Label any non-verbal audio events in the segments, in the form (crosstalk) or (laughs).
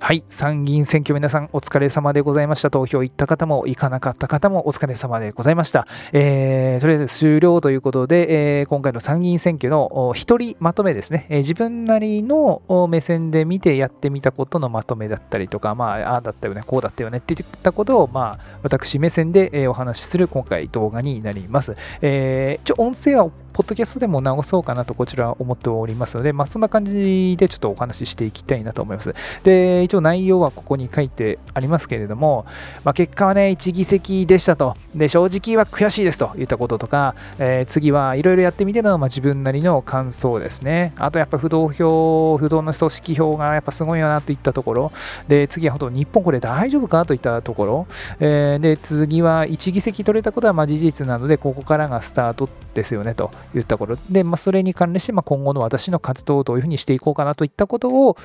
はい、参議院選挙皆さんお疲れ様でございました。投票行った方も行かなかった方もお疲れ様でございました。えー、とりあえず終了ということで、えー、今回の参議院選挙の一人まとめですね、えー、自分なりの目線で見てやってみたことのまとめだったりとか、まあ、ああだったよね、こうだったよねって言ったことを、まあ、私目線でお話しする今回動画になります。えー、ちょ音声はポッドキャストでも直そうかなとこちら思っておりますので、まあ、そんな感じでちょっとお話ししていきたいなと思います。で、一応内容はここに書いてありますけれども、まあ、結果はね、1議席でしたと。で、正直は悔しいですといったこととか、えー、次はいろいろやってみての、まあ、自分なりの感想ですね。あとやっぱ不動票、不動の組織票がやっぱすごいよなといったところ。で、次は本当日本これ大丈夫かといったところ。えー、で、次は1議席取れたことはま事実なので、ここからがスタートですよねと言ったこと。で、まあ、それに関連して、まあ、今後の私の活動をどういうふうにしていこうかなといったことを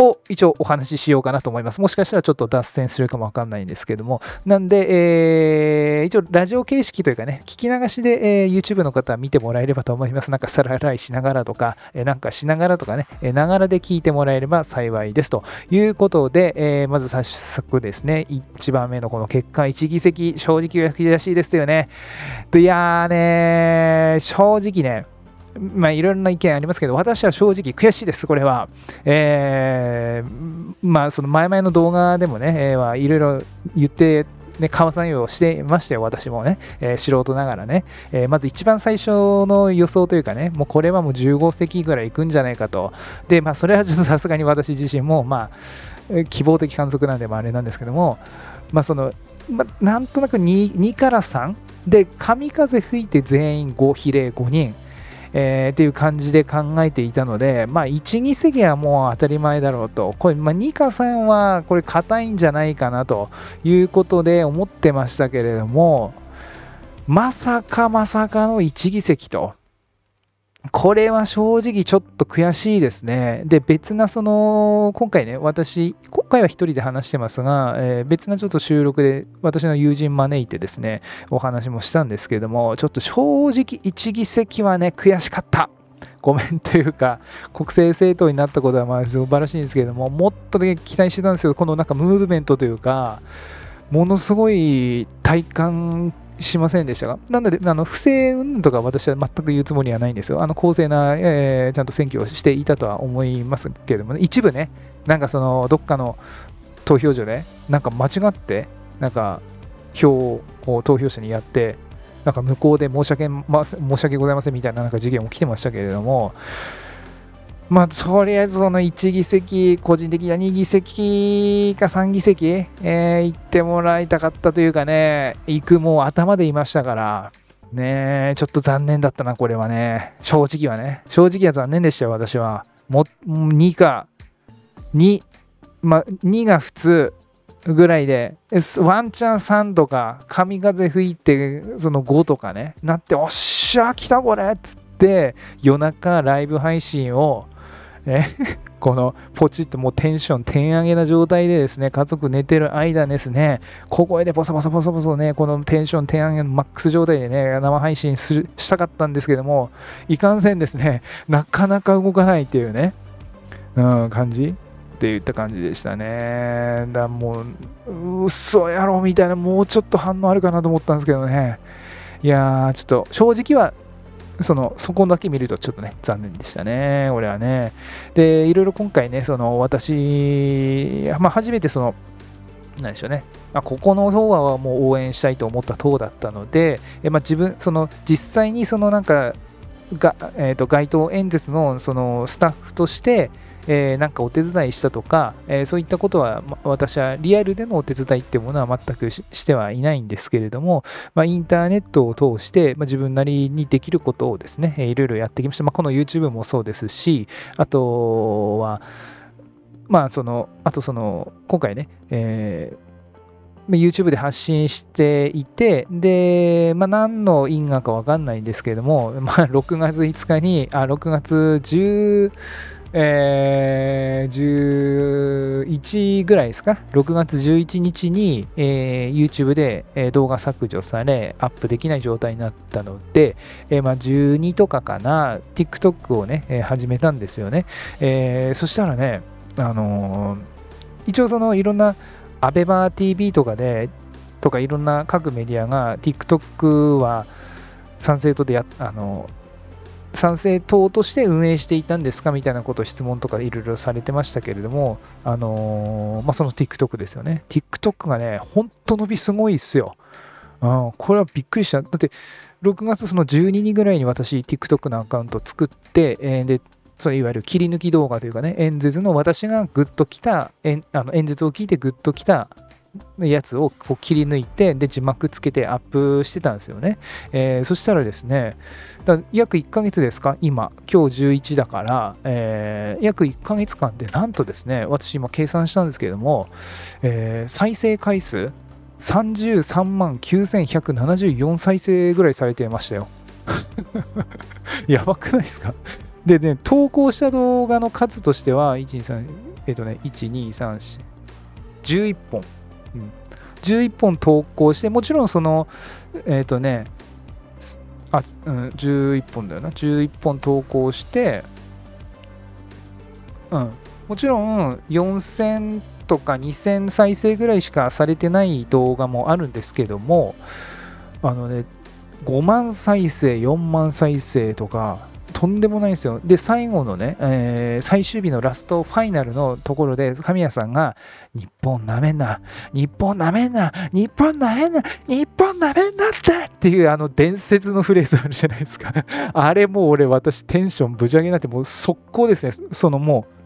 を一応お話ししようかなと思います。もしかしたらちょっと脱線するかもわかんないんですけども。なんで、えー、一応ラジオ形式というかね、聞き流しで、えー、YouTube の方は見てもらえればと思います。なんか皿洗いしながらとか、えー、なんかしながらとかね、ながらで聞いてもらえれば幸いですということで、えー、まず早速ですね、1番目のこの結果1議席、正直は悔しいですよね。いやーね正直ね、まあ、いろんな意見ありますけど、私は正直悔しいです、これは。えー、まあ、その前々の動画でもね、えー、いろいろ言って、ね、川さんをしてましたよ、私もね、えー、素人ながらね、えー、まず一番最初の予想というかね、もうこれはもう15席ぐらいいくんじゃないかと。で、まあ、それはちょっとさすがに私自身も、まあ、希望的観測なんでもあれなんですけども、まあ、その、まあ、なんとなく 2, 2から3で、神風吹いて全員5比例5人。えー、っていう感じで考えていたので、まあ、1、2席はもう当たり前だろうと、これ、まあ、2か3はこれ硬いんじゃないかなということで思ってましたけれども、まさかまさかの1議席と。これは正直ちょっと悔しいですね。で、別なその、今回ね、私、今回は一人で話してますが、えー、別なちょっと収録で私の友人招いてですね、お話もしたんですけれども、ちょっと正直一議席はね、悔しかった。ごめんというか、国政政党になったことはまあ素晴らしいんですけれども、もっとね、期待してたんですけど、このなんかムーブメントというか、ものすごい体感しませんでしたが、なので、あの不正運とか私は全く言うつもりはないんですよ。あの公正な、えー、ちゃんと選挙をしていたとは思いますけれども、ね、一部ね、なんかそのどっかの投票所で、なんか間違って、なんか票を投票者にやって、なんか向こうで申し訳,、ま、申し訳ございませんみたいななんか事件起きてましたけれども、まあ、とりあえずこの1議席、個人的には2議席か3議席、えー、行ってもらいたかったというかね、行くもう頭でいましたから、ねちょっと残念だったな、これはね。正直はね。正直は残念でしたよ、私は。も2か、2、まあ、2が普通ぐらいで、ワンチャン3とか、神風吹いて、その5とかね、なって、おっしゃ、来たこれっつって、夜中ライブ配信をえ？(laughs) このポチッともうテンション点上げな状態でですね、家族寝てる間ですね、小声でボソボソボソボソね、このテンション点上げのマックス状態でね、生配信するしたかったんですけども、いかんせんですね、なかなか動かないっていうね、うん、感じ？って言った感じでしたね。だもう、嘘やろみたいな、もうちょっと反応あるかなと思ったんですけどね。いやー、ちょっと正直はそのそこだけ見るとちょっとね、残念でしたね、俺はね。で、いろいろ今回ね、その私、まあ、初めてその、なんでしょうね、まあ、ここの党はもう応援したいと思った党だったので、えまあ、自分、その実際にそのなんか、がえー、と街頭演説のそのスタッフとして、えー、なんかお手伝いしたとか、えー、そういったことは、ま、私はリアルでのお手伝いっていうものは全くしてはいないんですけれども、まあ、インターネットを通して、まあ、自分なりにできることをですね、えー、いろいろやってきました。まあ、この YouTube もそうですし、あとは、まあ、その、あとその、今回ね、えー YouTube で発信していて、で、まあ、何の因果かわかんないんですけれども、まあ、6月5日に、あ、6月10、えー、11ぐらいですか、6月11日に、えー、YouTube で、えー、動画削除され、アップできない状態になったので、えーまあ、12とかかな、TikTok をね、えー、始めたんですよね。えー、そしたらね、あのー一応そのいろんな ABEMATV とかでとかいろんな各メディアが TikTok は賛成党でやあの賛成党として運営していたんですかみたいなことを質問とかいろいろされてましたけれども、あのー、まあ、その TikTok ですよね。TikTok がね、本当伸びすごいっすよ。あこれはびっくりした。だって、6月その12日ぐらいに私、TikTok のアカウント作って、えー、で、それいわゆる切り抜き動画というかね、演説の私がグッときた、演あの演説を聞いてグッときたやつをこう切り抜いてで字幕つけてアップしてたんですよね、えー、そしたらですねだ約1ヶ月ですか？今今日11だから、えー、約1ヶ月間でなんとですね私今計算したんですけれども、えー、再生回数33万9174再生ぐらいされてましたよ。(laughs) やばくないですか？でね投稿した動画の数としては123えっ、とね1234 11本、11本投稿してもちろんそのえっ、ー、とねあ、うん、11本だよな。11本投稿してうん。もちろん4000とか2000再生ぐらいしかされてない動画もあるんですけどもあのね5万再生4万再生とかとんでもないんですよ。で、最後のね、えー、最終日のラストファイナルのところで、神谷さんが、日本なめんな、日本なめんな、日本なめんな、日本なめんなってっていうあの伝説のフレーズあるじゃないですか。あれもう俺、私テンションぶち上げになって、もう速攻ですね。そのもう、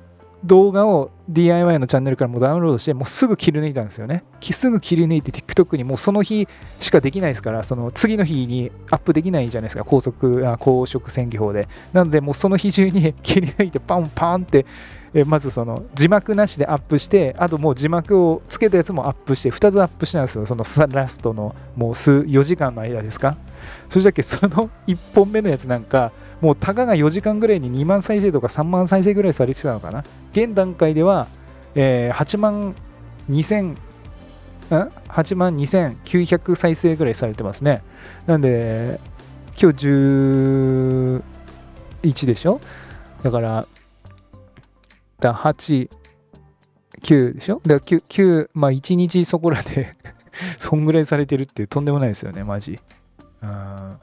動画を DIY のチャンネルからもダウンロードして、もうすぐ切り抜いたんですよね。すぐ切り抜いて TikTok にもうその日しかできないですから、その次の日にアップできないじゃないですか、高速、あ公職選挙法で。なので、もうその日中に切り抜いて、パンパンって、えまずその字幕なしでアップして、あともう字幕をつけたやつもアップして、2つアップしたんですよ、そのラストのもう数4時間の間ですか。それだけその1本目のやつなんか、もうたかが4時間ぐらいに2万再生とか3万再生ぐらいされてたのかな。現段階では、えー、8万2000、ん ?8 万2900再生ぐらいされてますね。なんで、今日11でしょ？だから、だ8、9でしょ？だから 9, 9まあ1日そこらで (laughs) そんぐらいされてるってとんでもないですよね、マジ。うん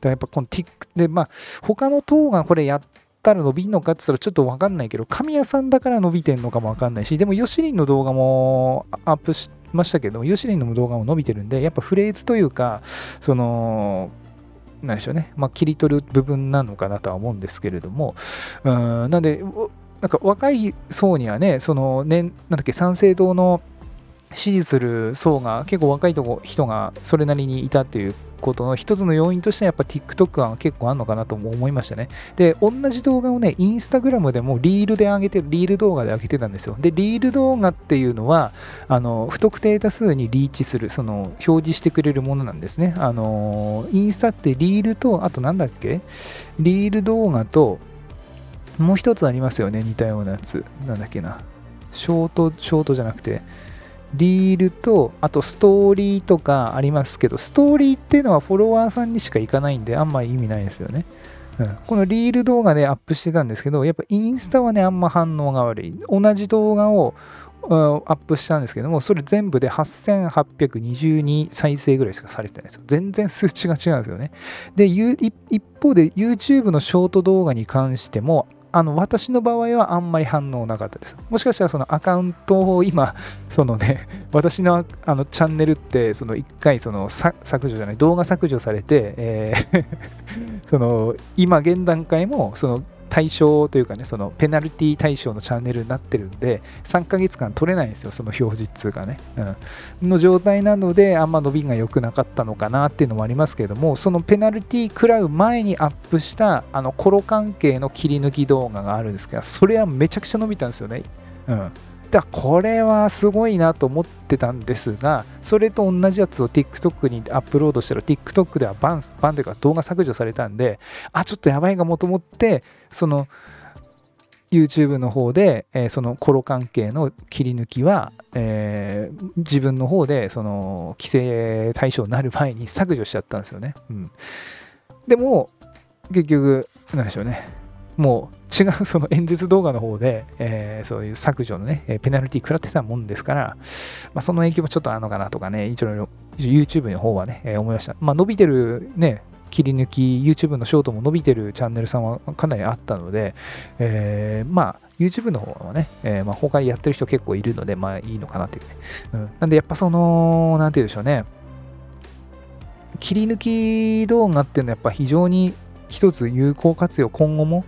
だやっぱこの Tik で、まあ、他の党がこれやったら伸びんのかって言ったらちょっとわかんないけど、神谷さんだから伸びてんのかもわかんないし、でもヨシリンの動画もアップしましたけど、ヨシリンの動画も伸びてるんで、やっぱフレーズというか、その、なんでしょうね、まあ、切り取る部分なのかなとは思うんですけれども、うん、なんで、なんか若い層にはね、その、ね、なんだっけ、三省堂の支持する層が結構若いとこ人がそれなりにいたっていうことの一つの要因としてはやっぱ TikTok は結構あるのかなとも思いましたね。で、同じ動画をね、インスタグラムでもリールで上げて、リール動画で上げてたんですよ。で、リール動画っていうのは、あの不特定多数にリーチする、その表示してくれるものなんですね。あのインスタってリールと、あとなんだっけ？リール動画と、もう一つありますよね、似たようなやつ。なんだっけな。ショート、ショートじゃなくて、リールと、あとストーリーとかありますけど、ストーリーっていうのはフォロワーさんにしか行かないんで、あんまり意味ないですよね。うん、このリール動画でアップしてたんですけど、やっぱインスタはね、あんま反応が悪い。同じ動画をアップしたんですけども、それ全部で8822再生ぐらいしかされてないですよ。全然数値が違うんですよね。で、一方で YouTube のショート動画に関しても、あの私の場合はあんまり反応なかったです。もしかしたらそのアカウントを今、(laughs) そのね、(laughs) 私のあのチャンネルって、その1回その削除じゃない、動画削除されて、えー (laughs) その今現段階もその対象というかね、そのペナルティ対象のチャンネルになってるんで、3ヶ月間取れないんですよ、その表示通がね。うん、の状態なので、あんま伸びが良くなかったのかなっていうのもありますけれども、そのペナルティ食らう前にアップしたあのコロ関係の切り抜き動画があるんですけど、それはめちゃくちゃ伸びたんですよね。うんだこれはすごいなと思ってたんですが、それと同じやつを TikTok にアップロードしたら、TikTok ではバン、バンというか動画削除されたんで、あ、ちょっとやばいかもと思って、その YouTube の方で、えー、そのコロ関係の切り抜きは、えー、自分の方でその規制対象になる前に削除しちゃったんですよね。うん、でも、結局、なんでしょうね。もう違う (laughs) その演説動画の方で、えー、そういう削除のね、ペナルティ食らってたもんですから、まあ、その影響もちょっとあるのかなとかね、一応 YouTube の方はね、え、思いました。まあ、伸びてるね、切り抜き、YouTube のショートも伸びてるチャンネルさんはかなりあったので、えー、まあ、YouTube の方はね、えー、まあ、他にやってる人結構いるので、まあいいのかなっていうね。うん、なんで、やっぱその、なんて言うんでしょうね、切り抜き動画っていうのはやっぱ非常に一つ有効活用、今後も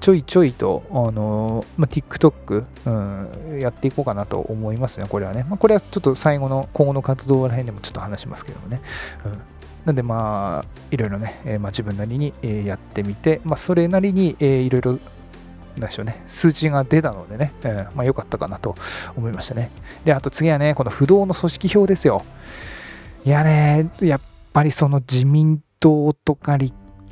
ちょいちょいと、あのまあ、TikTok、うん、やっていこうかなと思いますね、これはね。まあ、これはちょっと最後の今後の活動ら辺でもちょっと話しますけどもね。うんなんでまあ、いろいろね、えー、まあ、自分なりに、え、やってみて、まあ、それなりに、えー、いろいろ、なんでしょうね、数値が出たのでね、えー、まあ、良かったかなと思いましたね。で、あと次はね、この不動の組織票ですよ。いやね、やっぱりその自民党とか、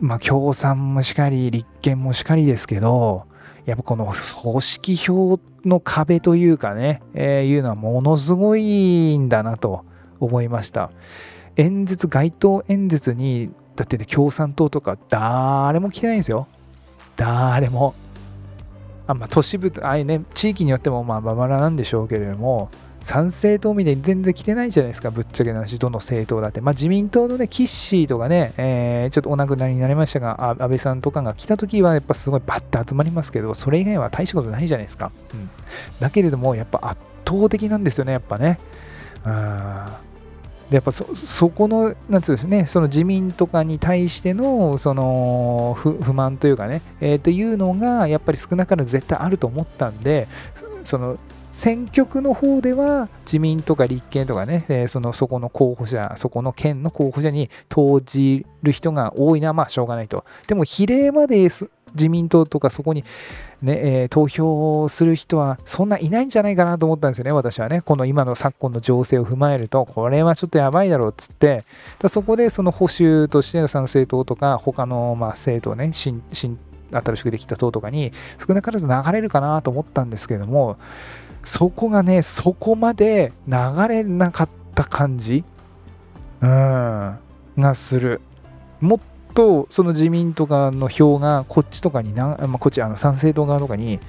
まあ、共産もしかり、立憲もしかりですけど、やっぱこの組織票の壁というかね、えー、いうのはものすごいんだなと思いました。演説、街頭演説に、だってね、共産党とか誰も来てないんですよ。誰も。あまあ、都市部、ああいうね、地域によってもまあ、まばらなんでしょうけれども、参政党みたいに全然来てないじゃないですか、ぶっちゃけな話、どの政党だって。まあ、自民党のね、キッシーとかね、えー、ちょっとお亡くなりになりましたが、安倍さんとかが来た時は、やっぱすごいバッて集まりますけど、それ以外は大したことないじゃないですか。うん、だけれども、やっぱ圧倒的なんですよね、やっぱね。あでやっぱそそこのなんつうんですねその自民とかに対してのその不満というかね、えー、というのがやっぱり少なからず絶対あると思ったんでその選挙区の方では自民とか立憲とかね、えー、そのそこの候補者、そこの県の候補者に投じる人が多いのはまあしょうがないと。でも比例まで自民党とかそこにね、えー、投票する人はそんないないんじゃないかなと思ったんですよね、私はね。この今の昨今の情勢を踏まえると、これはちょっとやばいだろうっつって、だそこでその保守としての参政党とか、他のまあ政党ね、新新新しくできた党とかに少なからず流れるかなと思ったんですけれども、そこがね、そこまで流れなかった感じ、うん、がする。もっとその自民とかの票がこっちとかにな、まあ、こっちあの参政党側とかに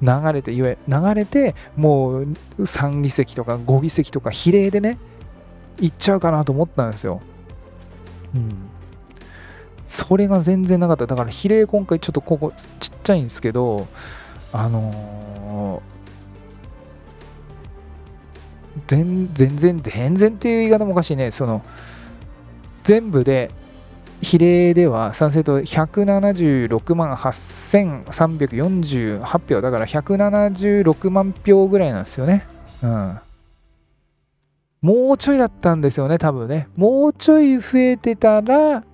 流れていわ流れてもう3議席とか5議席とか比例でねいっちゃうかなと思ったんですよ。うん。それが全然なかった。だから比例今回ちょっとここちっちゃいんですけど、あのー、全然、全然っていう言い方もおかしいね。その、全部で比例では賛成党176万8348票だから176万票ぐらいなんですよね。うん。もうちょいだったんですよね、多分ね。もうちょい増えてたら、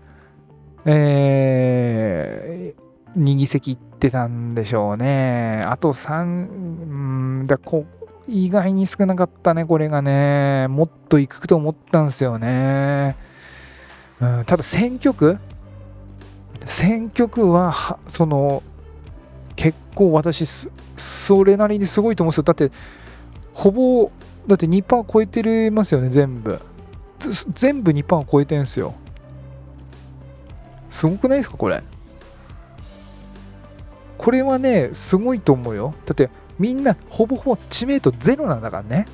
えー、2議席いってたんでしょうね。あと3、うんだこ意外に少なかったね、これがね。もっといくと思ったんですよね。うん、ただ選挙区選挙区はその結構私それなりにすごいと思うんですよ。だってほぼだって2%超えてますよね全部。全部2%超えてるんですよ。すごくないですかこれ？これはねすごいと思うよ。だってみんなほぼほぼ知名度ゼロなんだからね。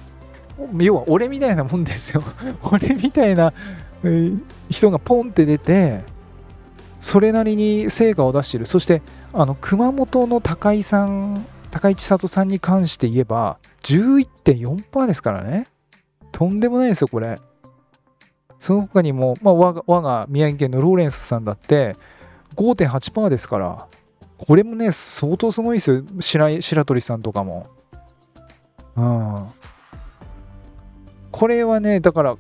要は俺みたいなもんですよ。(laughs) 俺みたいな人がポンって出てそれなりに成果を出してる。そしてあの熊本の高井さん高井千里さんに関して言えば11.4%ですからね。とんでもないですよこれ。その他にも、まあ、我が我が宮城県のローレンスさんだって5.8%ですから。これもね相当すごいですよ。白白鳥さんとかも。うん。これはねだから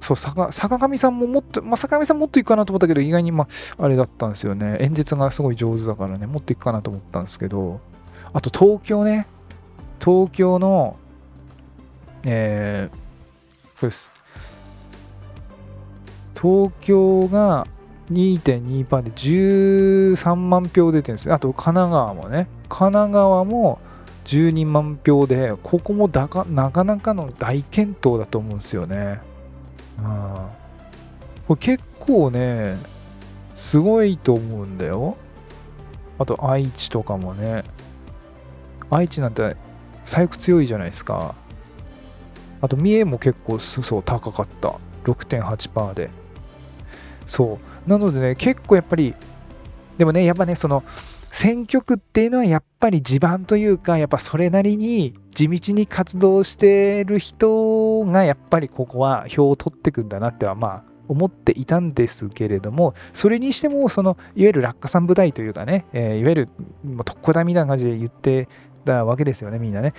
そう坂坂上さんももっと、まあ、坂上さんもっといくかなと思ったけど意外に、まあ、あれだったんですよね。演説がすごい上手だからねもっといくかなと思ったんですけど。あと東京ね。東京のえー、です。東京が2.2%で13万票出てるんですあと神奈川もね。神奈川も12万票でここもだかなかなかの大健闘だと思うんですよね。うん。これ結構ね、すごいと思うんだよ。あと愛知とかもね。愛知なんて最悪強いじゃないですか。あと三重も結構そう高かった。6.8%で。そう。なのでね結構やっぱりでもねやっぱねその選挙区っていうのはやっぱり地盤というかやっぱそれなりに地道に活動してる人がやっぱりここは票を取ってくんだなってはまあ思っていたんですけれどもそれにしてもそのいわゆる落下山部隊というかね、えー、いわゆる特攻だみたいな感じで言ってたわけですよねみんなね。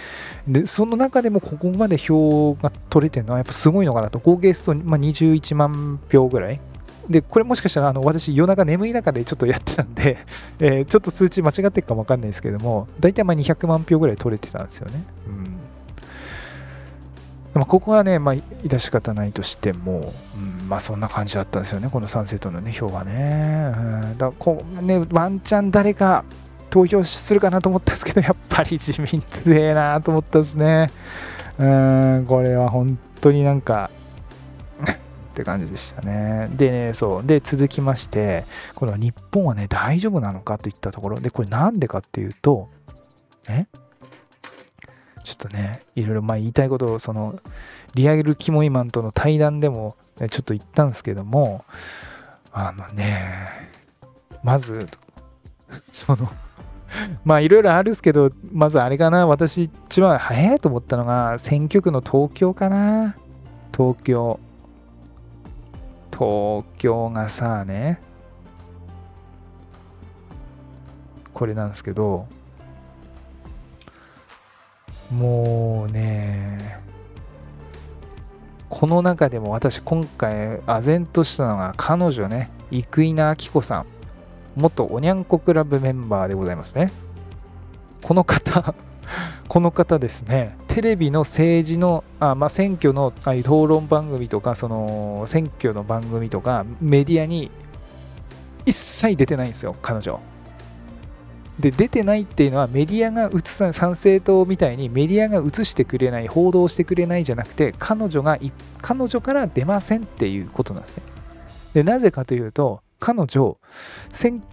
でその中でもここまで票が取れてるのはやっぱすごいのかなと。合計すると、まあ、21万票ぐらい。で、これもしかしたらあの私夜中眠い中でちょっとやってたんで、(laughs) え、ちょっと数値間違ってるかもわかんないですけども、大体まあ200万票ぐらい取れてたんですよね。うんまあ、ここはね、まあ、致し方ないとしても、うん、まあそんな感じだったんですよね、この3政党のね、票はね。うん、だこうねワンチャン誰か投票するかなと思ったんですけど、やっぱり自民強えなと思ったんですね。うん、これは本当になんかって感じでしたね。でね、そう。で、続きまして、この日本はね、大丈夫なのかといったところで、これなんでかっていうと、え？ちょっとね、いろいろまあ言いたいことを、その、リアルキモイマンとの対談でもちょっと言ったんですけども、あのね、まず、(laughs) その (laughs) まあいろいろあるんですけど、まずあれかな、私一番早いと思ったのが、選挙区の東京かな。東京。東京がさあねこれなんですけどもうねこの中でも私今回唖然としたのが彼女ね生稲晃子さん元おにゃんこクラブメンバーでございますね。この方この方ですね。テレビの政治のあ、まあ、選挙のあ討論番組とかその選挙の番組とかメディアに一切出てないんですよ彼女。で出てないっていうのはメディアが映さ参政党みたいにメディアが映してくれない報道してくれないじゃなくて彼女が彼女から出ませんっていうことなんですね。でなぜかというと彼女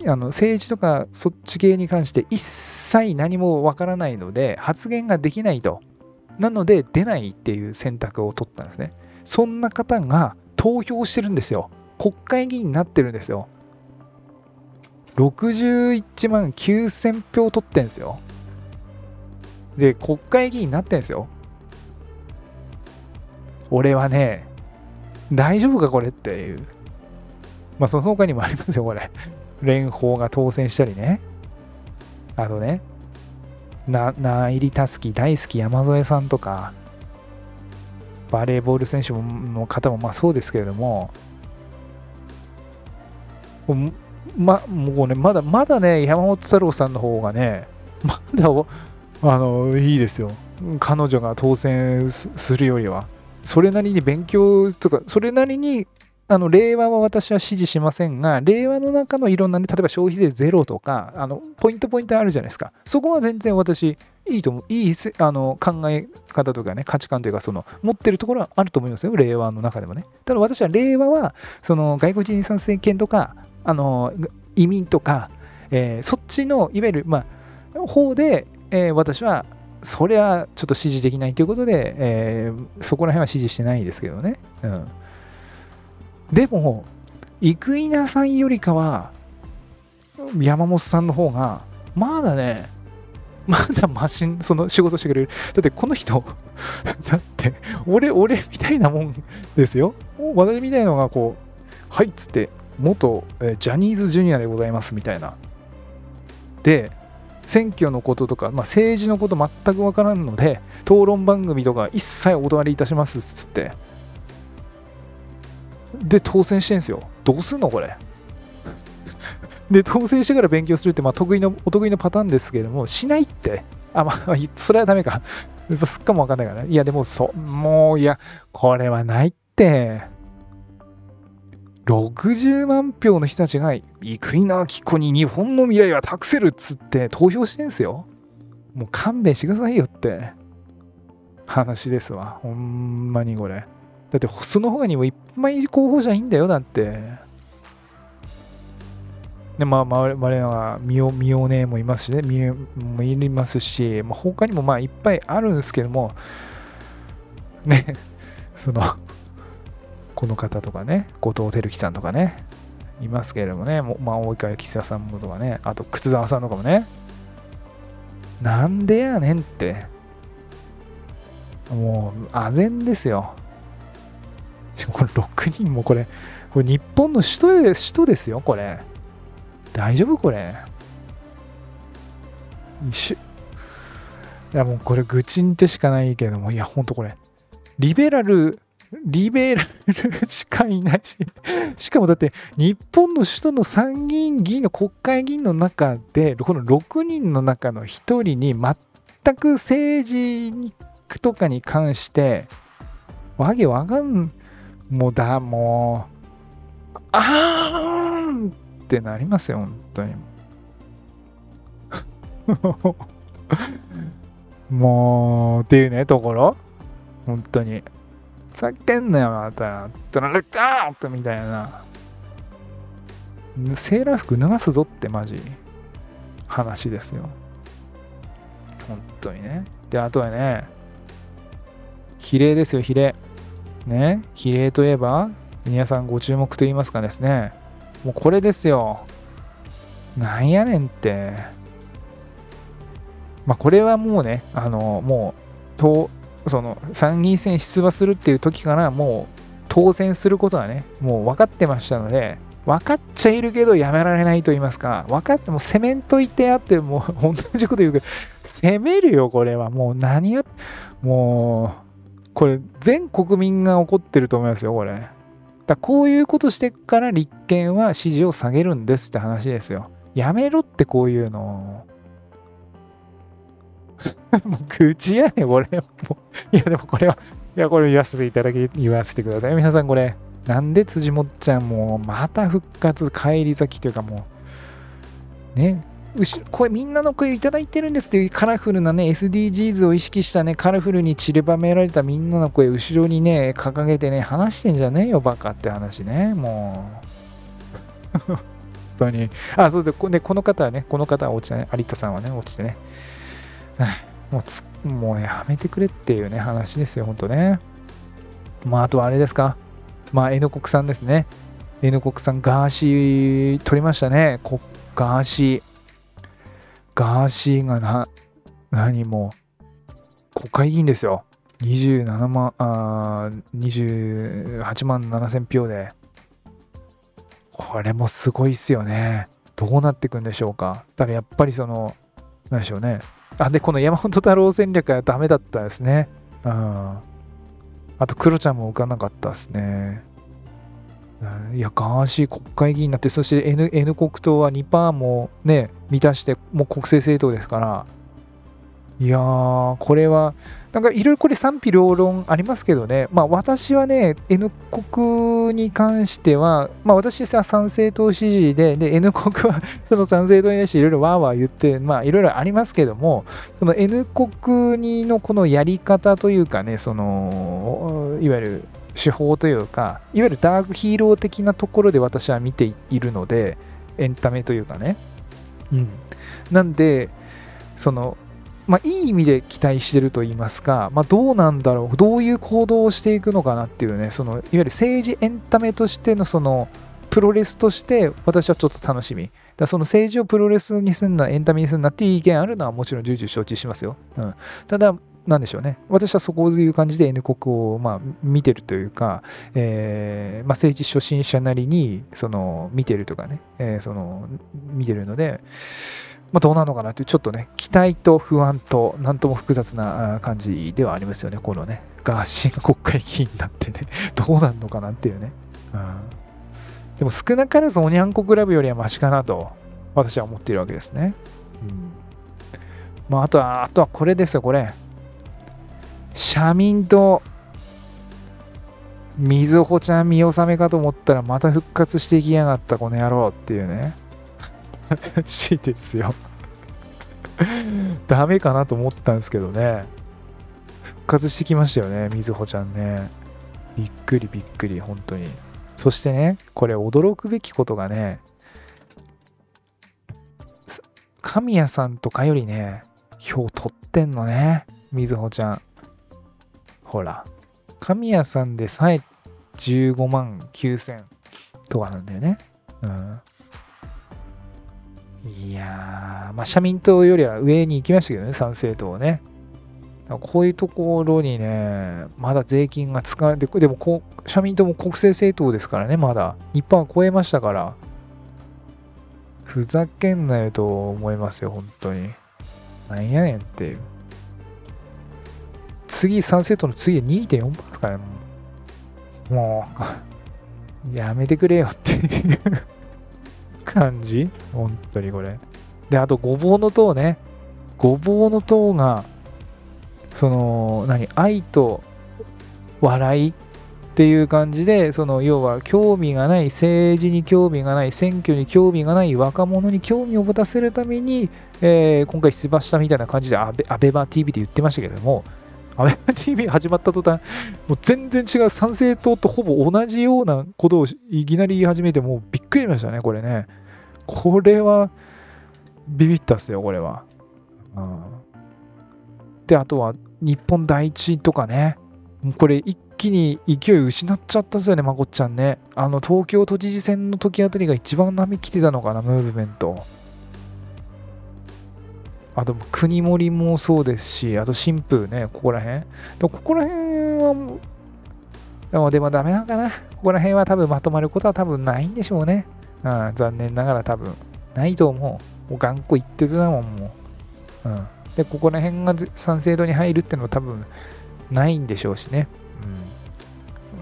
あの政治とかそっち系に関して一切何もわからないので発言ができないと。なので出ないっていう選択を取ったんですね。そんな方が投票してるんですよ。国会議員になってるんですよ。61万9000票取ってんですよ。で国会議員になってんですよ。俺はね大丈夫かこれっていう。まあ、その他にもありますよ、これ。蓮舫が当選したりね。あとね、な、な入りたすき大好き山添さんとか、バレーボール選手の方もまあそうですけれども、ま、もうね、まだ、まだね、山本太郎さんの方がね、まだ、あの、いいですよ。彼女が当選するよりは。それなりに勉強とか、それなりにあの令和は私は支持しませんが、令和の中のいろんなね、例えば消費税ゼロとか、あのポイントポイントあるじゃないですか。そこは全然私、いいと思う、いいあの考え方とかね、価値観というか、その持ってるところはあると思いますよ、令和の中でもね。ただ私は令和は、その外国人参政権とか、あの移民とか、えー、そっちのいわゆる、まあ、方で、えー、私はそれはちょっと支持できないということで、えー、そこら辺は支持してないですけどね。うんでも、生稲さんよりかは、山本さんの方が、まだね、まだマシン、その仕事してくれる。だってこの人だって、俺、俺みたいなもんですよ。私みたいなのがこう、はいっつって、元、えジャニーズジュニアでございますみたいな。で、選挙のこととか、まあ、政治のこと全く分からんので、討論番組とか一切お断りいたしますっつって、で当選してんすよ。どうすんのこれ？(laughs) で当選してから勉強するって、まあ、得意のお得意のパターンですけどもしないって。あまあそれはダメか。すっかもわかんないからね。いやでもそうもういやこれはないって。60万票の人たちが生稲晃子に日本の未来は託せるっつって投票してんすよ。もう勘弁してくださいよって。話ですわ。ほんまにこれ。だってその他にもいっぱい候補者いいんだよだって。でまあ、我々はミオミオネもいますしね、ミオもいますし、まあ、他にもまあいっぱいあるんですけども、ね、(laughs) その、この方とかね、後藤輝樹さんとかね、いますけれどもね、もまあ、大川吉田さんもとかね、あと、靴沢さんとかもね、なんでやねんって、もう、あぜんですよ。(laughs) これ6人もこれ、これ日本の首都で首都ですよ、これ。大丈夫？これ。いやもうこれ愚痴ってしかないけども、いやほんとこれ、リベラル、リベラルしかいないし、(laughs) しかもだって日本の首都の参議院議員の国会議員の中で、この6人の中の1人に全く政治とかに関して、わけわかん、もうだ、もう、あーんってなりますよ、本当に。(laughs) もう、っていうね、ところ。本当に。ざけんなよ、また。トラッターとみたいな。セーラー服脱がすぞってマジ話ですよ。本当にね。で、あとはね、比例ですよ、比例。ね、比例といえば、皆さんご注目と言いますかですね、もうこれですよ。なんやねんって。まあ、これはもうね、あの、もう、とその参議院選出馬するっていう時からもう当選することはね、もう分かってましたので、分かっちゃいるけどやめられないと言いますか、分かっても攻めんといてあって、もう同じこと言うけど、攻めるよ、これは。もう何や、もう、これ全国民が怒ってると思いますよ、これ。だこういうことしてから立憲は支持を下げるんですって話ですよ。やめろってこういうの。(laughs) もう口やねこれ。もいや、でもこれは、いや、これ言わせていただき、言わせてください。皆さんこれ、なんで辻もっちゃんもうまた復活、返り咲きというかもう、ね、声みんなの声をいただいてるんですっていうカラフルなね SDGs を意識したねカラフルに散りばめられたみんなの声後ろにね掲げてね話してんじゃねえよバカって話ねもう。(laughs) 本当に。あそうでこでこの方はねこの方は落ちたね有田さんはね落ちてね。(sighs) もうつもうやめてくれっていうね話ですよ本当ね。まああとはあれですか。まあ N 国さんですね。N 国さんガーシー取りましたね。ガーシー。ガーシーがな、何も、国会議員ですよ。27万、あ28万7千票で。これもすごいっすよね。どうなってくんでしょうか。ただやっぱりその、何でしょうね。あ、で、この山本太郎戦略はダメだったですね。うん。あと、クロちゃんも受かなかったですね。いや、ガーシー国会議員になって、そして N, N 国党は2%もね、満たして、もう国政政党ですから、いやー、これは、なんかいろいろこれ賛否両論ありますけどね、まあ私はね、N 国に関しては、まあ私は参政党支持で、で、N 国は (laughs) その参政党に対していろいろわーわー言って、まあいろいろありますけども、その N 国にのこのやり方というかね、その、いわゆる手法というかいわゆるダークヒーロー的なところで私は見ているのでエンタメというかねうんなんでそのまあいい意味で期待してると言いますか、まあ、どうなんだろうどういう行動をしていくのかなっていうねそのいわゆる政治エンタメとしてのそのプロレスとして私はちょっと楽しみ。だその政治をプロレスにすんな、エンタメにすんなっていう意見あるのはもちろん重々承知しますよ。うん、ただ、なんでしょうね。私はそこういう感じで N 国を、まあ、見てるというか、えーまあ、政治初心者なりにその見てるとかね、えー、その見てるので、まあ、どうなのかなというちょっとね、期待と不安と、なんとも複雑な感じではありますよね。このね、ガーシーが国会議員になってね、(laughs) どうなるのかなっていうね。うん、でも少なからずおにゃんこクラブよりはマシかなと、私は思っているわけですね。うんまあ、あとは、あとはこれですよ、これ。社民党みずほちゃん見納めかと思ったらまた復活してきやがったこの野郎っていうね。話ですよ。ダメかなと思ったんですけどね。復活してきましたよねみずほちゃんね。びっくりびっくり本当に。そしてねこれ驚くべきことがね神谷さんとかよりね、票取ってんのね、みずほちゃん。ほら、神谷さんでさえ15万9000とかなんだよね。うん。いやー、まあ、社民党よりは上に行きましたけどね、参政党ね。こういうところにね、まだ税金が使われて、でもこう、社民党も国政政党ですからね、まだ。日本は超えましたから。ふざけんなよと思いますよ、本当に。なんやねんっていう。次、参政党の次は2.4%ですかね、もう、やめてくれよっていう感じ本当にこれ。で、あと、ごぼうの塔ね。ごぼうの塔が、その、何、愛と笑いっていう感じで、その、要は、興味がない、政治に興味がない、選挙に興味がない若者に興味を持たせるために、えー、今回出馬したみたいな感じで、アベアベマ TV で言ってましたけども、アベマ TV 始まった途端、もう全然違う参政党とほぼ同じようなことをいきなり言い始めて、もうびっくりしましたね、これね。これは、ビビったっすよ、これは。うん、で、あとは、日本第一とかね。これ、一気に勢い失っちゃったっすよね、まこっちゃんね。あの、東京都知事選の時あたりが一番波来てたのかな、ムーブメント。あと国盛もそうですし、あと新風ね、ここら辺。でもここら辺は、でもでもダメなのかな。ここら辺は多分まとまることは多分ないんでしょうね。うん、残念ながら多分ないと思う。もう頑固一徹だもん、もう。うん。で、ここら辺が賛成度に入るってのは多分ないんでしょうしね。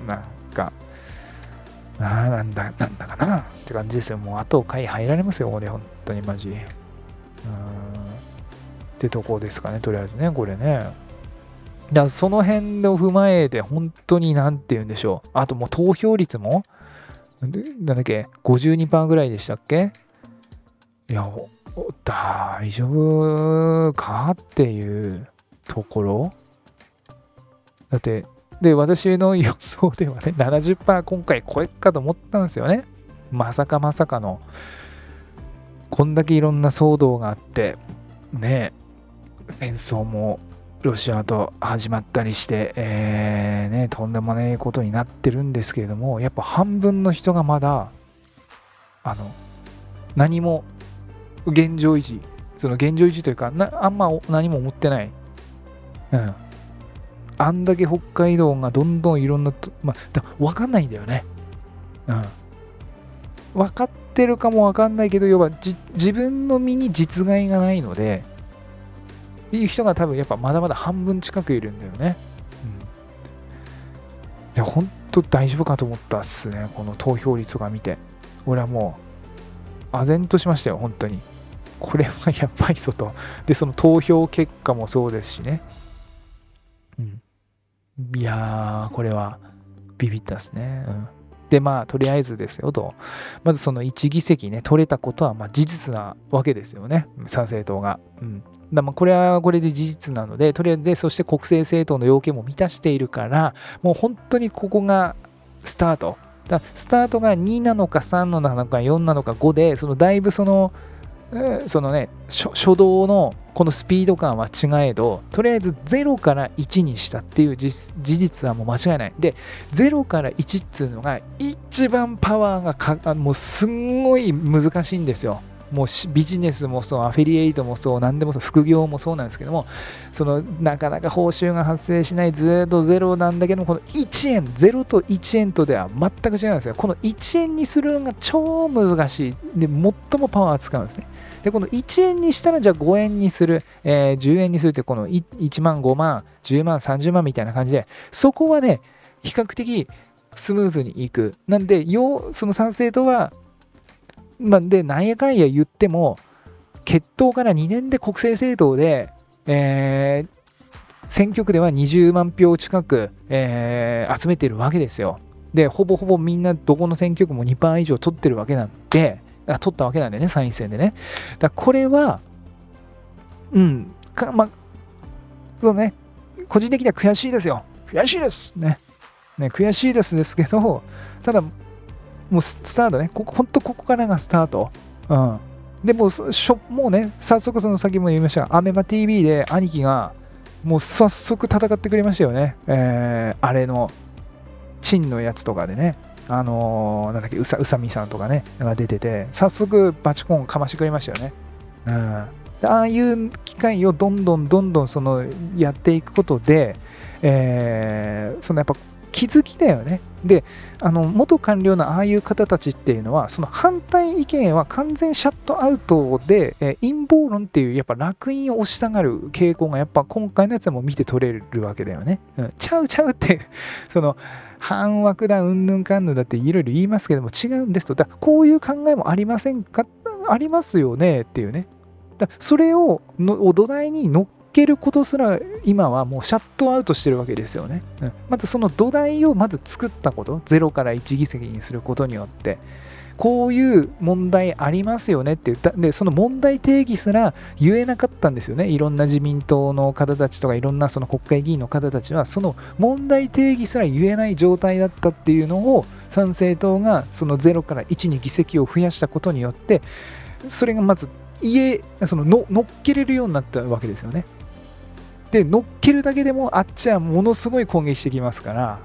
うん。なんか、ああ、なんだ、なんだかなって感じですよ。もうあと回入られますよ、俺、本当にマジ。うん。ってとこですかね、とりあえずね、これね。だその辺を踏まえて、本当に何て言うんでしょう。あともう投票率も、なんだっけ、52%ぐらいでしたっけ？いや、大丈夫か？っていうところだって、で、私の予想ではね、70%今回超えっかと思ったんですよね。まさかまさかの。こんだけいろんな騒動があって、ねえ戦争もロシアと始まったりして、えーね、とんでもないことになってるんですけれどもやっぱ半分の人がまだあの何も現状維持その現状維持というかなあんま何も思ってない、うん、あんだけ北海道がどんどんいろんなと、まあ、だ分かんないんだよね、うん、分かってるかも分かんないけど要はじ自分の身に実害がないのでっていう人が多分やっぱまだまだ半分近くいるんだよね。うん。いや、ほんと大丈夫かと思ったっすね。この投票率が見て。俺はもう、唖然としましたよ、本当に。これはやばいぞと。で、その投票結果もそうですしね。うん。いやー、これはビビったっすね。うん。で、まあ、とりあえずですよと。まずその1議席ね、取れたことはまあ事実なわけですよね。参政党が。うん。だまこれはこれで事実なので、とりあえずそして国政政党の要件も満たしているから、もう本当にここがスタート。だスタートが2なのか3なのか4なのか5で、そのだいぶその、そのね初動のこのスピード感は違えどとりあえず0から1にしたっていう事実はもう間違いないで0から1っていうのが一番パワーがもうすんごい難しいんですよもうビジネスもそうアフィリエイトもそう何でもそう副業もそうなんですけどもそのなかなか報酬が発生しないずっとゼロなんだけどもこの1円0と1円とでは全く違うんですよ。この1円にするのが超難しい。で最もパワー使うんですね。でこの1円にしたらじゃあ5円にする、えー、10円にするってこの1万5万10万30万みたいな感じでそこはね比較的スムーズにいく。なんでその賛成とはまあ、で、なんやかんや言っても、決闘から2年で国政政党で、えー、選挙区では20万票近く、えー、集めてるわけですよ。で、ほぼほぼみんなどこの選挙区も2%以上取ってるわけなんで、あ取ったわけなんでね、参院選でね。だこれは、うん、かまあ、そのね、個人的には悔しいですよ。悔しいですね。ね、悔しいですですけど、ただ、もうスタートね、ここ、ほんとここからがスタート。うん。でもしょもうね早速その先も言いましたがアメバ TV で兄貴がもう早速戦ってくれましたよね、えー、あれのチンのやつとかでねあのー、なんだっけうさうさみさんとかねが出てて早速バチコンかましてくれましたよね、うん、ああいう機会をどんどんどんどんそのやっていくことで、えー、そのやっぱ気づきだよね。で、あの元官僚のああいう方たちっていうのは、その反対意見は完全シャットアウトで、え陰謀論っていうやっぱ烙印を押したがる傾向がやっぱ今回のやつはもう見て取れるわけだよね。うん、ちゃうちゃうって (laughs) その反ワクだ、うんぬんかんぬんだっていろいろ言いますけども違うんですと。だこういう考えもありませんか？ありますよね？っていうね。だそれをのお土台に乗っけることすら今はもうシャットアウトしてるわけですよね。うん、まずその土台をまず作ったこと、0から1議席にすることによって、こういう問題ありますよねって言った。でその問題提起すら言えなかったんですよね。いろんな自民党の方たちとかいろんなその国会議員の方たちはその問題提起すら言えない状態だったっていうのを参政党がその0から1に議席を増やしたことによってそれがまず家その乗っけれるようになったわけですよね。で乗っけるだけでもあっちはものすごい攻撃してきますから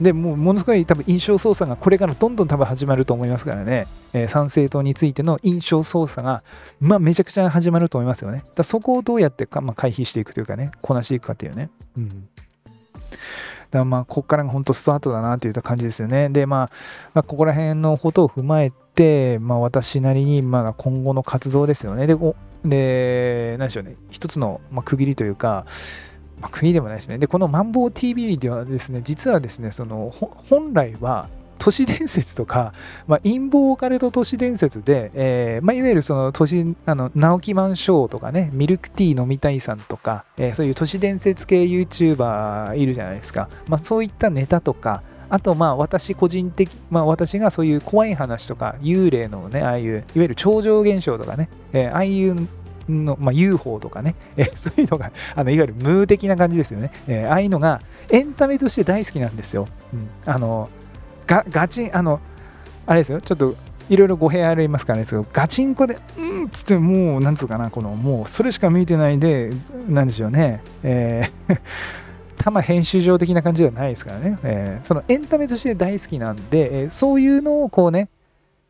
でもうものすごい多分印象操作がこれからどんどん多分始まると思いますからね、えー、参政党についての印象操作が、まあ、めちゃくちゃ始まると思いますよね。だそこをどうやってか、まあ、回避していくというかね、こなしていくかっていうね。うん。だからまあ、ここからが本当スタートだなという感じですよね。で、まあ、まあ、ここら辺のことを踏まえて、まあ、私なりに、まあ、今後の活動ですよね。で、で、何でしょうね、一つの、まあ、区切りというか、まあ、区切りでもないですね。で、このマンボウ TV ではですね、実はですね、その本来は都市伝説とか、まあ、陰謀オカルト都市伝説で、えーまあ、いわゆるその都市、あの、直木マンショーとかね、ミルクティー飲みたいさんとか、えー、そういう都市伝説系 YouTuber いるじゃないですか。まあ、そういったネタとか、あと、まあ、私個人的、まあ、私がそういう怖い話とか、幽霊のね、ああいう、いわゆる超常現象とかね、えー、ああいうの、まあ、UFO とかね、(laughs) えー、そういうのが、あのいわゆるムー的な感じですよね、えー、ああいうのがエンタメとして大好きなんですよ。うん、あのがガチン、あの、あれですよ、ちょっといろいろ語弊ありますからね、ガチンコで、うんっつってもう、なんつうかな、この、もうそれしか見えてないで、なんでしょうね、えーたま編集上的な感じではないですからね、えー、そのエンタメとして大好きなんで、えー、そういうのをこうね、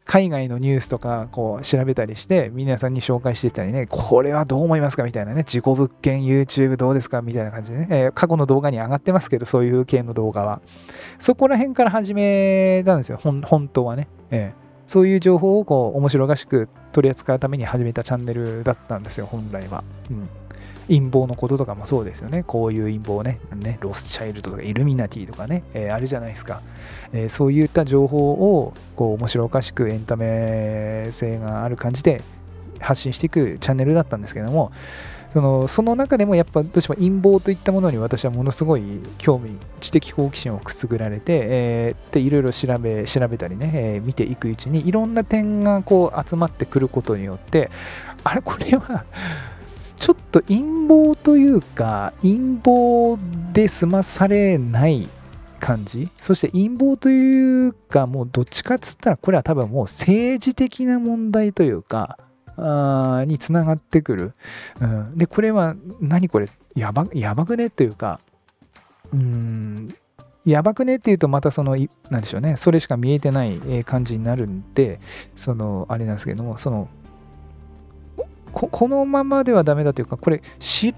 海外のニュースとかこう調べたりして皆さんに紹介していったりね、これはどう思いますかみたいなね、事故物件 YouTube どうですかみたいな感じでね、えー、過去の動画に上がってますけど、そういう系の動画は。そこら辺から始めたんですよ、本当はね。えーそういう情報をこう面白がしく取り扱うために始めたチャンネルだったんですよ、本来は。うん陰謀のこととかもそうですよね。こういう陰謀ね。ねロスチャイルドとかイルミナティとかね、えー、あるじゃないですか。えー、そういった情報をこう面白おかしくエンタメ性がある感じで発信していくチャンネルだったんですけども、そのその中でもやっぱどうしても陰謀といったものに私はものすごい興味知的好奇心をくすぐられて、えー、でいろいろ調べ調べたりね、えー、見ていくうちにいろんな点がこう集まってくることによってあれこれはちょっと陰謀というか陰謀で済まされない感じ。そして陰謀というかもうどっちかっつったらこれは多分もう政治的な問題というかあにつながってくる、うん、でこれは何これ？やばやばくねっていうかうーんやばくねっていうとまたそのなんでしょうね。それしか見えてない感じになるんでそのあれなんですけどもそのこのままではダメだというかこれ知っ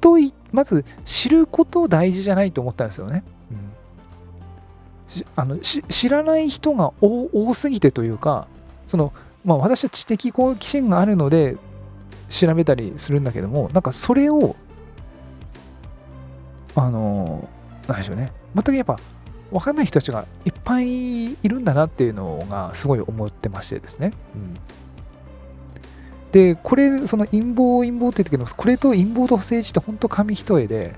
といまず知ること大事じゃないと思ったんですよね。うん、あの知らない人が多すぎてというかその、まあ、私は知的好奇心があるので調べたりするんだけどもなんかそれをあの何でしょうね全くやっぱ分かんない人たちがいっぱいいるんだなっていうのがすごい思ってましてですね。うんで、これ、その陰謀、陰謀って言ったけど、これと陰謀と政治って本当紙一重で、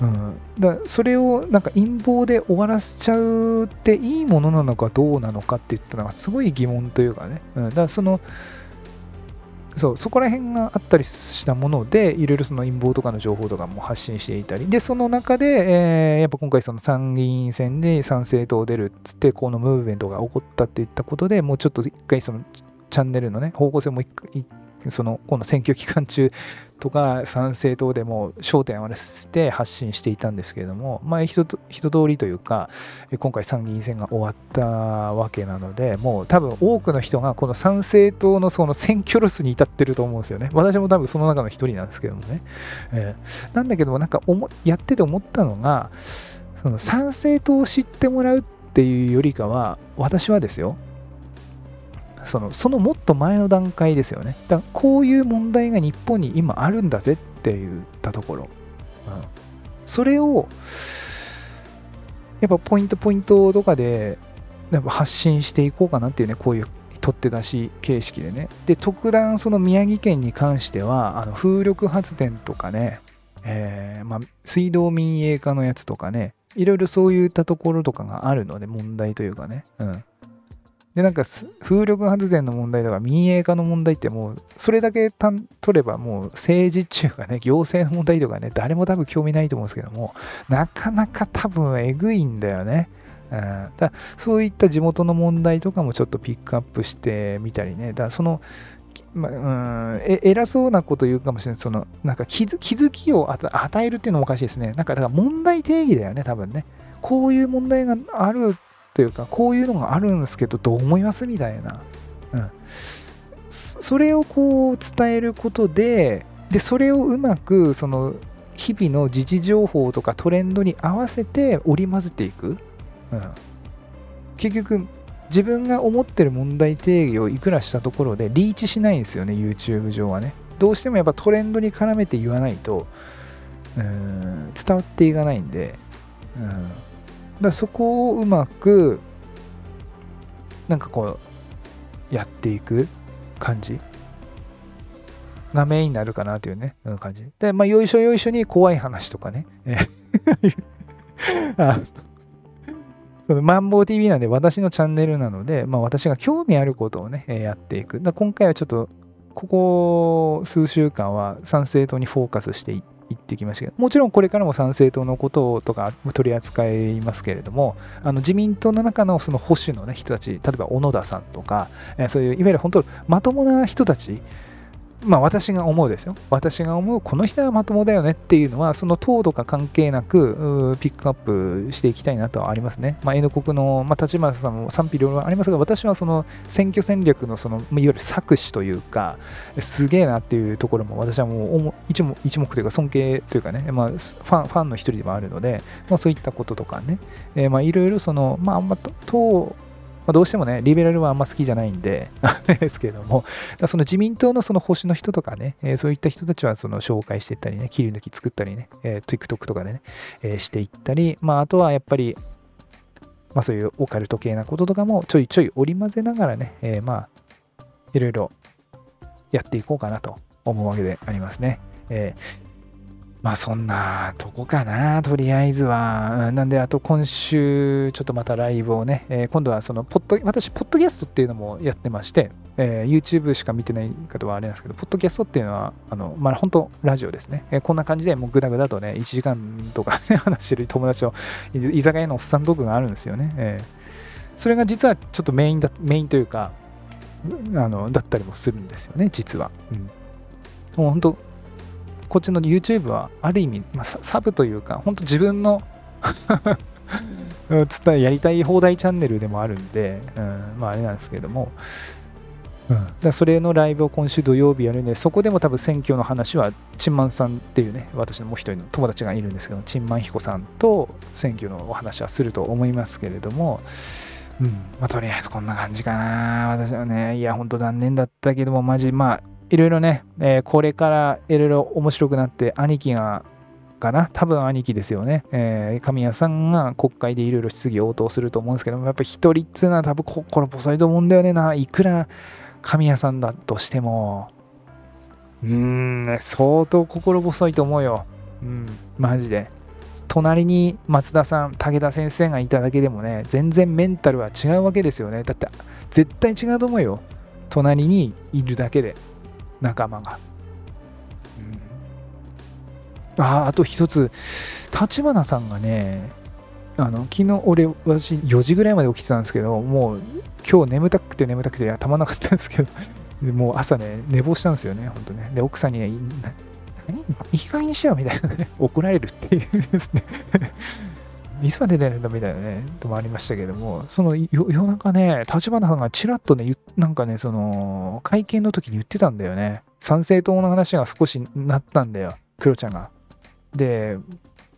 うん、だそれをなんか陰謀で終わらせちゃうっていいものなのかどうなのかって言ったのがすごい疑問というかね、うん、だからそのそうそこら辺があったりしたものでいろいろその陰謀とかの情報とかも発信していたり。でその中で、えー、やっぱ今回その参議院選で参政党出るっつってこのムーブメントが起こったっていったことでもうちょっと一回そのチャンネルのね方向性もその今度選挙期間中とか参政党でも焦点を合わせて発信していたんですけれども、まあ、一通りというか今回参議院選が終わったわけなのでもう多分多くの人がこの参政党のその選挙ロスに至ってると思うんですよね。私も多分その中の一人なんですけどもね、えー、なんだけどもなんかやってて思ったのがその参政党を知ってもらうっていうよりかは私はですよそのそのもっと前の段階ですよね。だこういう問題が日本に今あるんだぜって言ったところ、うん、それをやっぱポイントポイントとかでやっぱ発信していこうかなっていうねこういう取って出し形式でね。で特段その宮城県に関してはあの風力発電とかね、えー、まあ、水道民営化のやつとかねいろいろそういったところとかがあるので問題というかね、うん、で、なんか風力発電の問題とか民営化の問題ってもう、それだけ取ればもう政治中かね、行政の問題とかね、誰も多分興味ないと思うんですけども、なかなか多分えぐいんだよね。うん、だそういった地元の問題とかもちょっとピックアップしてみたりね、だからその、まあ、うんえ偉そうなこと言うかもしれない。そのなんか気づ気づきを与えるっていうのもおかしいですね。なんかだから問題定義だよね多分ね。こういう問題があるというかこういうのがあるんですけどどう思いますみたいな、うん、それをこう伝えることででそれをうまくその日々の時事情報とかトレンドに合わせて織り交ぜていく、うん、結局自分が思ってる問題定義をいくらしたところでリーチしないんですよね YouTube 上はね。どうしてもやっぱトレンドに絡めて言わないとうん伝わっていかないんで、うん。だそこをうまくなんかこうやっていく感じ？がメインになるかなというね、うん、感じ。でまあよいしょよいしょに怖い話とかね。(laughs) あそのマンボウ TV なんで私のチャンネルなので、まあ、私が興味あることをね、えやっていく。だ今回はちょっと、ここ数週間は参政党にフォーカスしていって、言ってきましたけどもちろんこれからも参政党のこととか取り扱いますけれどもあの自民党の中のその保守の、ね、人たち例えば小野田さんとか、えそういういわゆる本当まともな人たちまあ私が思うですよ。私が思うこの人はまともだよねっていうのはその党とか関係なくピックアップしていきたいなとはありますね。まあ N 国の、まあ、立花さんも賛否両論ありますが私はその選挙戦略のそのいわゆる作詞というかすげえなっていうところも私はもう一目一目というか尊敬というかね、まあ、ファンファンの一人でもあるので、まあ、そういったこととかね、えー、まあいろいろそのまああんま党まあ、どうしてもね、リベラルはあんま好きじゃないんで、(laughs) あれですけれども、その自民党のその保守の人とかね、えー、そういった人たちはその紹介していったりね、切り抜き作ったりね、えー、TikTok とかでね、えー、していったり、まあ、あとはやっぱり、まあ、そういうオカルト系なこととかもちょいちょい織り交ぜながらね、えー、まあ、いろいろやっていこうかなと思うわけでありますね。えー、まあそんなとこかな、とりあえずは。なんで、あと今週、ちょっとまたライブをね、えー、今度はそのポッド、私、ポッドキャストっていうのもやってまして、えー、YouTube しか見てない方はあれなんですけど、ポッドキャストっていうのは、あの、まあ本当、ラジオですね。えー、こんな感じで、もうぐだぐだとね、1時間とか、(laughs) 話してる友達と、居酒屋のおっさんトークがあるんですよね。えー、それが実はちょっとメインだ、メインというか、あのだったりもするんですよね、実は。うん。もう本当こっちの YouTube はある意味、まあ、サブというか、本当自分の (laughs) 伝えやりたい放題チャンネルでもあるんで、うん、まああれなんですけども、うん、だそれのライブを今週土曜日やるんで、そこでも多分選挙の話は、チンマンさんっていうね、私のもう一人の友達がいるんですけど、チンマンヒコさんと選挙のお話はすると思いますけれども、うんまあ、とりあえずこんな感じかな。私はね、いや、ほんと残念だったけども、マジ、まあ、いろいろね、えー、これからいろいろ面白くなって、兄貴が、かな？多分兄貴ですよね。えー、神谷さんが国会でいろいろ質疑応答すると思うんですけども、やっぱ一人っつうのは多分心細いと思うんだよねな。いくら神谷さんだとしても、うーん、相当心細いと思うよ。うん、マジで。隣に松田さん、武田先生がいただけでもね、全然メンタルは違うわけですよね。だって、絶対違うと思うよ。隣にいるだけで。仲間が。うん、ああと一つ、立花さんがね、あの昨日俺私4時ぐらいまで起きてたんですけどもう今日眠たくて眠たくてたまなかったんですけど (laughs) もう朝ね寝坊したんですよね本当ね。で奥さんにね何いい加減にしてよみたいなね怒られるっていうですね。いつまで寝るんだみたいなね、ともありましたけども、その夜中ね、立花さんがちらっとね、なんかね、その、会見の時に言ってたんだよね。参政党の話が少しなったんだよ、クロちゃんが。で、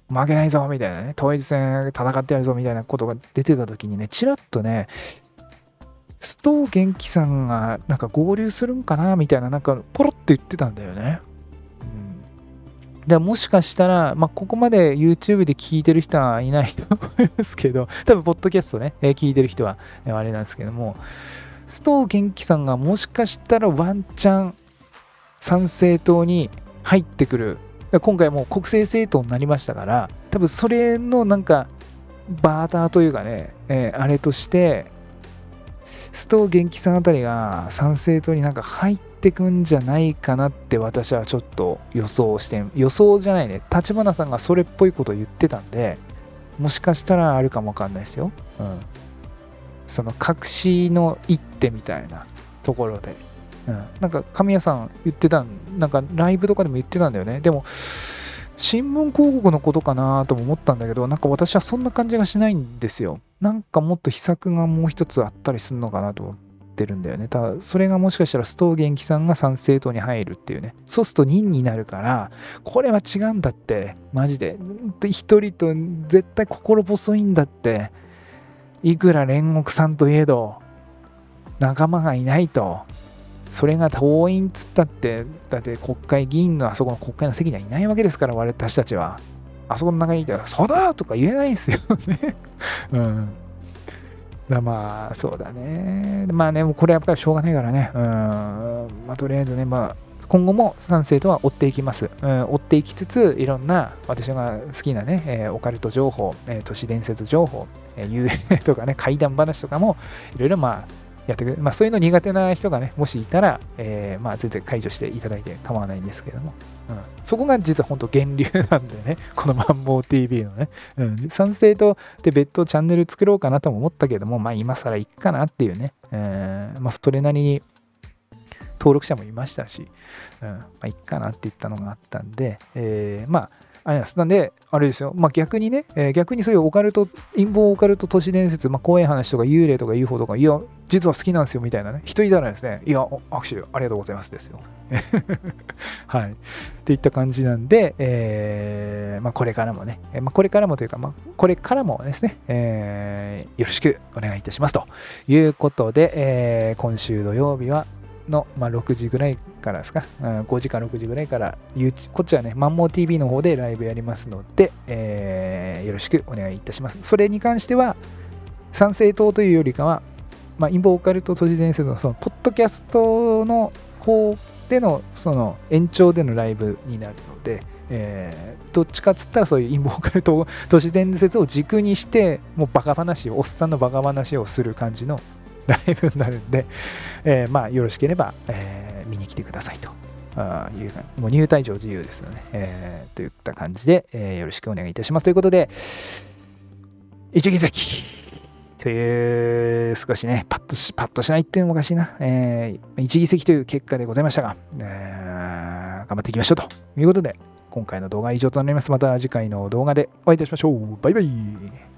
負けないぞみたいなね、統一戦戦ってやるぞみたいなことが出てた時にね、ちらっとね、須藤元気さんがなんか合流するんかなみたいな、なんかポロって言ってたんだよね。でもしかしたら、まあ、ここまで YouTube で聞いてる人はいないと思いますけど、(laughs) 多分、ポッドキャストね、えー、聞いてる人は、えー、あれなんですけども、須藤元気さんがもしかしたらワンチャン参政党に入ってくる。今回もう国政政党になりましたから、多分それのなんか、バーターというかね、えー、あれとして、須藤元気さんあたりが参政党になんか入ってくんじゃないかなって私はちょっと予想して予想じゃないね。立花さんがそれっぽいことを言ってたんでもしかしたらあるかもわかんないですよ、うん、その隠しの一手みたいなところで、うん、なんか神谷さん言ってたなんかライブとかでも言ってたんだよね。でも新聞広告のことかなとも思ったんだけどなんか私はそんな感じがしないんですよなんかもっと秘策がもう一つあったりするのかなと思ってるんだよね。ただ、それがもしかしたらストーゲンキさんが参政党に入るっていうね。そうすると2になるから、これは違うんだって、マジで。一人と絶対心細いんだって。いくら煉獄さんといえど、仲間がいないと。それが党員っつったって、だって国会議員のあそこの国会の席にはいないわけですから、私たちは。あそこの中にいたら、そうだとか言えないですよね。(laughs) うん。だまあ、そうだね。まあね、もうこれやっぱりしょうがないからね。うん。まあ、とりあえずね、まあ、今後も賛成とは追っていきます。うん、追っていきつつ、いろんな私が好きなね、えー、オカルト情報、えー、都市伝説情報、えー、幽霊とかね、怪談話とかも、いろいろまあ、やってくれまあ、そういうの苦手な人がね、もしいたら、えー、まあ、全然解除していただいて構わないんですけども、うん、そこが実は本当源流なんでね、(laughs) このマンモー TV のね、うん、賛成とで別途チャンネル作ろうかなとも思ったけども、まあ、今更いくかなっていうね、えー、まあ、それなりに登録者もいましたし、うん、まあ、いっかなって言ったのがあったんで、えー、まあ、あれです。なんで、あれですよ。まあ、逆にね、えー、逆にそういうオカルト、陰謀オカルト都市伝説、まあ、怖い話とか幽霊とか UFO とか、いや、実は好きなんですよみたいなね、人いたらですね、いや、握手ありがとうございますですよ。(laughs) はい。っていった感じなんで、えー、まあ、これからもね、まあ、これからもというか、まあ、これからもですね、えー、よろしくお願いいたしますということで、えー、今週土曜日は、の、まあ、6時ぐらいからですか、うん、5時か6時ぐらいから、こっちはね、マンモー TV の方でライブやりますので、えー、よろしくお願いいたします。それに関しては、参政党というよりかは、まあ、インボーカルト都市伝説のそのポッドキャストの方でのその延長でのライブになるので、えー、どっちかっつったらそういうインボーカルト (laughs) 都市伝説を軸にしてもうバカ話をおっさんのバカ話をする感じのライブになるんで、えー、まあよろしければ、えー、見に来てくださいと。あいうもう入退場自由ですので、ね、えー、といった感じで、えー、よろしくお願いいたします。ということで、一撃関という、少しね、パッとし、パッとしないっていうのもおかしいな。えー、一議席という結果でございましたが、えー、頑張っていきましょうということで、今回の動画は以上となります。また次回の動画でお会いいたしましょう。バイバイ。